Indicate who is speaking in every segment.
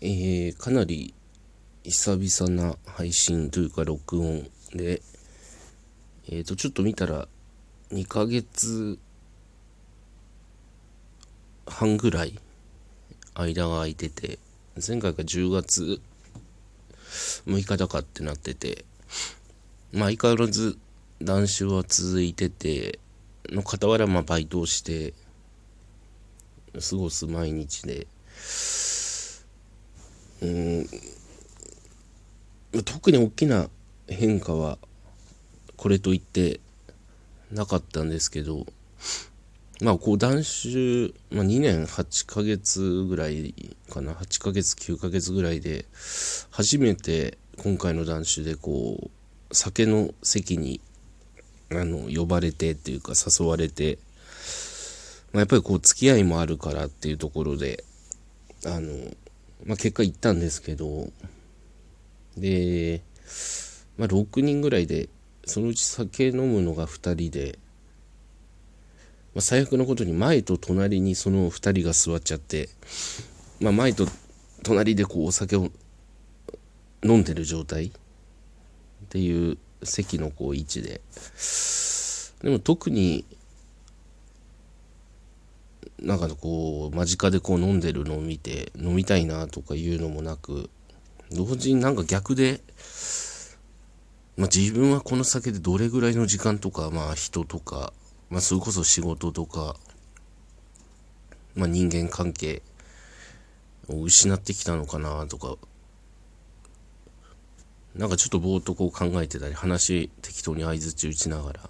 Speaker 1: えー、かなり久々な配信というか録音で、えっ、ー、と、ちょっと見たら2ヶ月半ぐらい間が空いてて、前回が10月6日だかってなってて、まあ相変わらず断酒は続いてて、の傍らまあバイトをして過ごす毎日で、うん。特に大きな変化はこれといってなかったんですけどまあこう断酒、まあ、2年8ヶ月ぐらいかな。8ヶ月9ヶ月ぐらいで初めて今回の断酒でこう酒の席にあの呼ばれてっていうか誘われて、まあ、やっぱりこう付き合いもあるからっていうところであのまあ、結果行ったんですけど、で、まあ、6人ぐらいで、そのうち酒飲むのが2人で、まあ、最悪のことに前と隣にその2人が座っちゃって、まあ、前と隣でこうお酒を飲んでる状態っていう席のこう位置で、でも特になんかこう間近でこう飲んでるのを見て飲みたいなとかいうのもなく同時になんか逆で、まあ、自分はこの酒でどれぐらいの時間とか、まあ、人とか、まあ、それこそ仕事とか、まあ、人間関係を失ってきたのかなとかなんかちょっとぼーっとこう考えてたり話適当に相づち打ちながら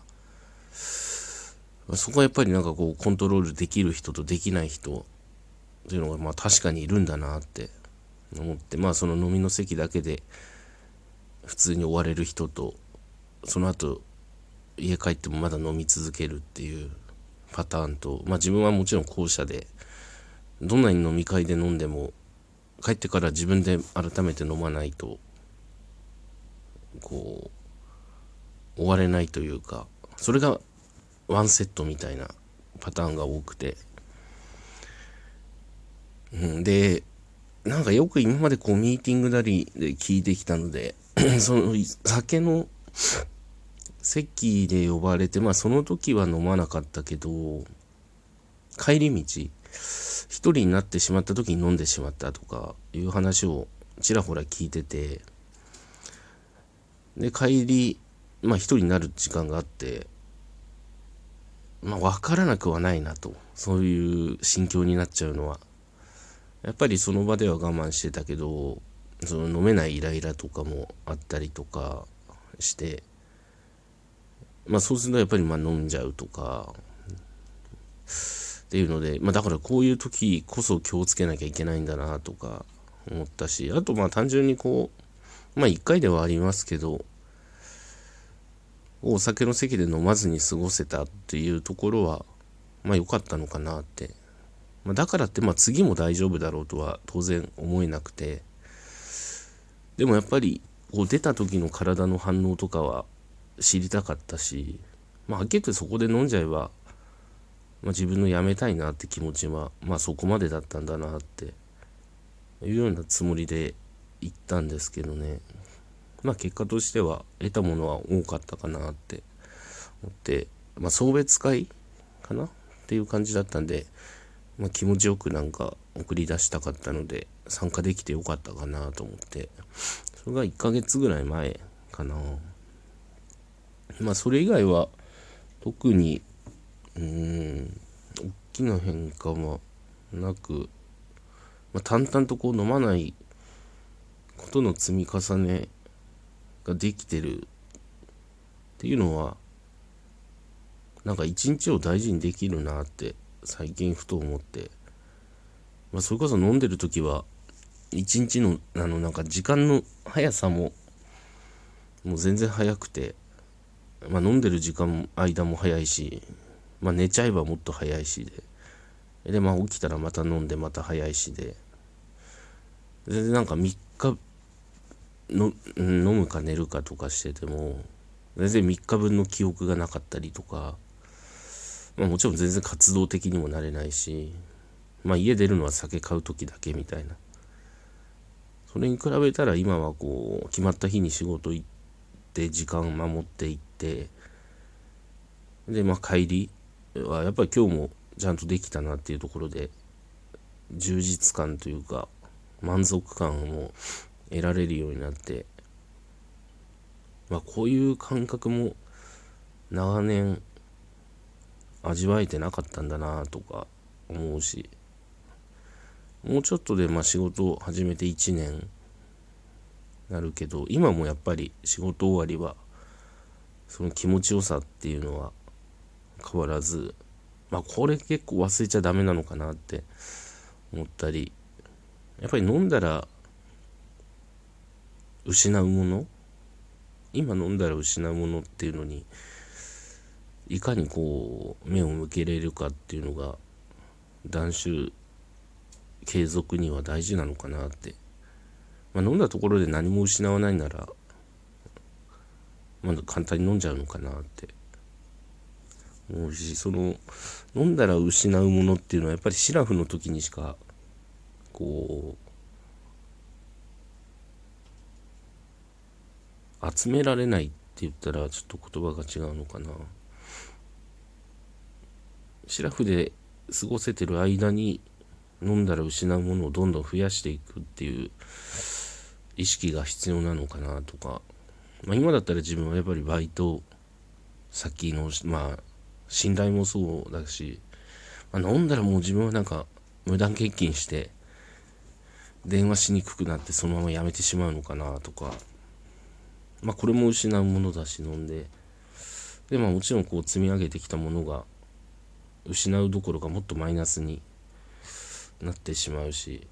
Speaker 1: そこはやっぱりなんかこうコントロールできる人とできない人っていうのがまあ確かにいるんだなって思ってまあその飲みの席だけで普通に終われる人とその後家帰ってもまだ飲み続けるっていうパターンとまあ自分はもちろん後者でどんなに飲み会で飲んでも帰ってから自分で改めて飲まないとこう終われないというかそれがワンセットみたいなパターンが多くて、うん、でなんかよく今までこうミーティングなりで聞いてきたので その酒の席で呼ばれてまあその時は飲まなかったけど帰り道一人になってしまった時に飲んでしまったとかいう話をちらほら聞いててで帰りまあ一人になる時間があってまあ、分からなくはないなとそういう心境になっちゃうのは。やっぱりその場では我慢してたけどその飲めないイライラとかもあったりとかしてまあそうするとやっぱりまあ飲んじゃうとかっていうのでまあだからこういう時こそ気をつけなきゃいけないんだなとか思ったしあとまあ単純にこうまあ一回ではありますけどお酒の席で飲まずに過ごせたっていうところは、まあ良かったのかなって。まあ、だからって、まあ次も大丈夫だろうとは当然思えなくて、でもやっぱり、こう出た時の体の反応とかは知りたかったし、まあ結局そこで飲んじゃえば、まあ、自分のやめたいなって気持ちは、まあそこまでだったんだなっていうようなつもりで行ったんですけどね。まあ結果としては得たものは多かったかなって思って、まあ送別会かな？っていう感じだったんで、まあ気持ちよくなんか送り出したかったので参加できてよかったかなと思って、それが1ヶ月ぐらい前かな。まあそれ以外は特に、うん、大きな変化はなく、まあ、淡々とこう飲まないことの積み重ねができてる。っていうのはなんか一日を大事にできるなって最近ふと思って、まあ、それこそ飲んでる時は一日のあのなんか時間の速さももう全然早くて、まあ、飲んでる時間間も早いし、まあ、寝ちゃえばもっと早いしで。でまあ起きたらまた飲んでまた早いしで。全然なんか3日の飲むか寝るかとかしてても全然3日分の記憶がなかったりとか、まあ、もちろん全然活動的にもなれないし、まあ、家出るのは酒買う時だけみたいな。それに比べたら今はこう決まった日に仕事行って時間守っていってでまあ帰りはやっぱり今日もちゃんとできたなっていうところで充実感というか満足感を得られるようになってまあこういう感覚も長年味わえてなかったんだなとか思うしもうちょっとでまあ仕事を始めて1年なるけど今もやっぱり仕事終わりはその気持ちよさっていうのは変わらずまあこれ結構忘れちゃダメなのかなって思ったりやっぱり飲んだら失うもの？今飲んだら失うものっていうのにいかにこう目を向けれるかっていうのが断酒継続には大事なのかなって、まあ、飲んだところで何も失わないなら、まあ、簡単に飲んじゃうのかなって。思うしその飲んだら失うものっていうのはやっぱりシラフの時にしかこう集められないって言ったらちょっと言葉が違うのかな。シラフで過ごせてる間に飲んだら失うものをどんどん増やしていくっていう意識が必要なのかなとか、まあ、今だったら自分はやっぱりバイト先のまあ信頼もそうだし、まあ、飲んだらもう自分はなんか無断欠勤して電話しにくくなってそのままやめてしまうのかなとか。まあこれも失うものだし飲んで。でまあもちろんこう積み上げてきたものが失うどころかもっとマイナスになってしまうし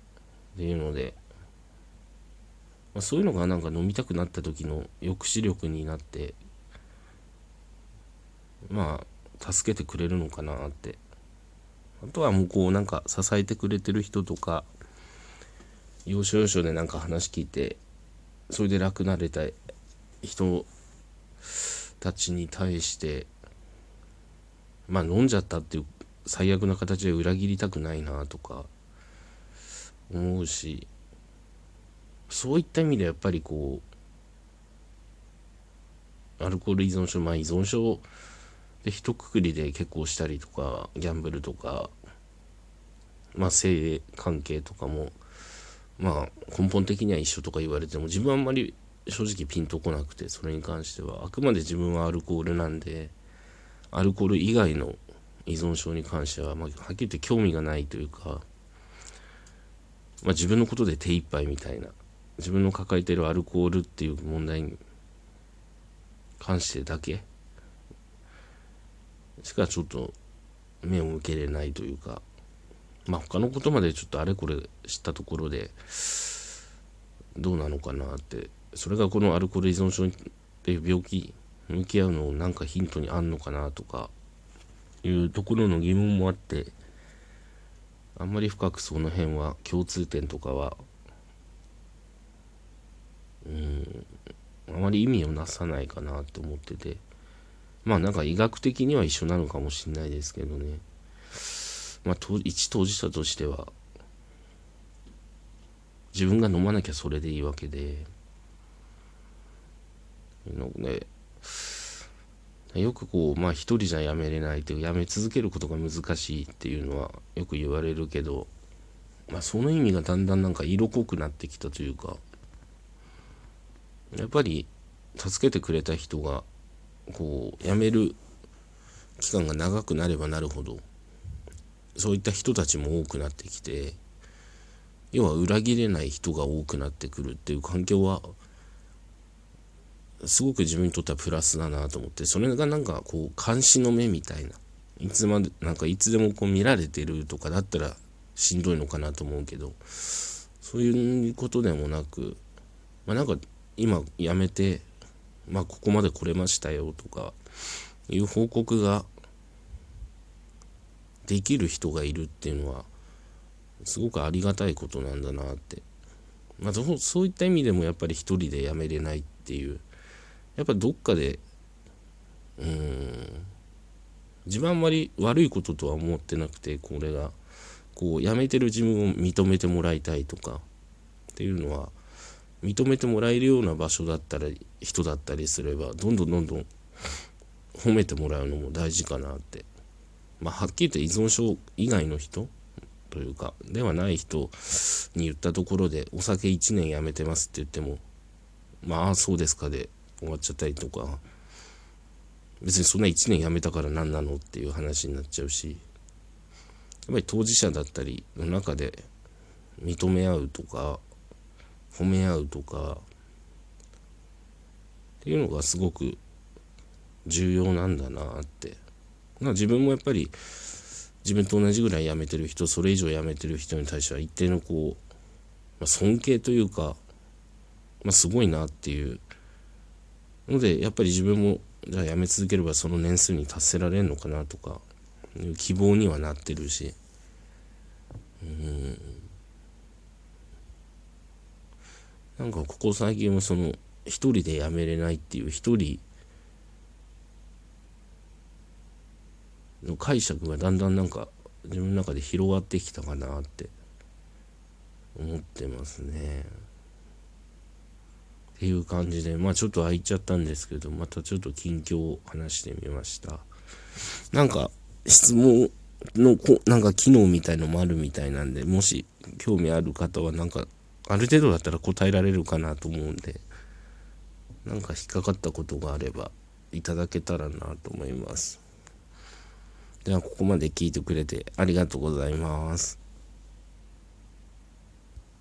Speaker 1: っていうので、まあ、そういうのがなんか飲みたくなった時の抑止力になってまあ助けてくれるのかなって。あとはもうこうなんか支えてくれてる人とか要所要所でなんか話聞いてそれで楽なれたい人たちに対してまあ飲んじゃったっていう最悪な形で裏切りたくないなとか思うしそういった意味でやっぱりこうアルコール依存症まあ依存症で一括りで結構したりとかギャンブルとかまあ性関係とかもまあ根本的には一緒とか言われても自分はあんまり正直ピンとこなくてそれに関しては。あくまで自分はアルコールなんでアルコール以外の依存症に関しては、まあ、はっきり言って興味がないというかまあ、自分のことで手一杯みたいな自分の抱えてるアルコールっていう問題に関してだけしかちょっと目を向けれないというかまあ他のことまでちょっとあれこれ知ったところでどうなのかなってそれがこのアルコール依存症っていう病気向き合うのをなんかヒントにあんのかなとかいうところの疑問もあってあんまり深くその辺は共通点とかはうんあまり意味をなさないかなと思っててまあなんか医学的には一緒なのかもしれないですけどね。まあ一当事者としては自分が飲まなきゃそれでいいわけでのでよくこうまあ一人じゃやめれないというやめ続けることが難しいっていうのはよく言われるけどまあその意味がだんだんなんか色濃くなってきたというかやっぱり助けてくれた人がこう辞める期間が長くなればなるほどそういった人たちも多くなってきて要は裏切れない人が多くなってくるっていう環境はすごく自分にとってはプラスだなと思ってそれがなんかこう監視の目みたいな。いつまでなんかいつでもこう見られてるとかだったらしんどいのかなと思うけどそういうことでもなくまあなんか今やめてまあここまで来れましたよとかいう報告ができる人がいるっていうのはすごくありがたいことなんだなって、まあ、そういった意味でもやっぱり一人でやめれないっていうやっぱどっかでうん自分あんまり悪いこととは思ってなくてこれがこうやめてる自分を認めてもらいたいとかっていうのは認めてもらえるような場所だったり人だったりすればどんどんどんどん褒めてもらうのも大事かなって。まあはっきり言って依存症以外の人というかではない人に言ったところでお酒1年やめてますって言ってもまあそうですかで終わっちゃったりとか。別にそんな1年やめたから何なのっていう話になっちゃうし。やっぱり当事者だったりの中で認め合うとか褒め合うとか。っていうのがすごく重要なんだなって。まあ自分もやっぱり自分と同じぐらい辞めてる人それ以上辞めてる人に対しては一定のこう、まあ、尊敬というか、まあ、すごいなっていうのでやっぱり自分もじゃあ辞め続ければその年数に達せられるのかなとか希望にはなってるしうんなんかここ最近はその一人で辞めれないっていう一人の解釈がだんだんなんか自分の中で広がってきたかなって思ってますね。っていう感じでまあちょっと空いちゃったんですけどまたちょっと近況を話してみました。なんか質問のこなんか機能みたいのもあるみたいなんでもし興味ある方はなんかある程度だったら答えられるかなと思うんでなんか引っかかったことがあればいただけたらなと思います。ではここまで聞いてくれてありがとうございます。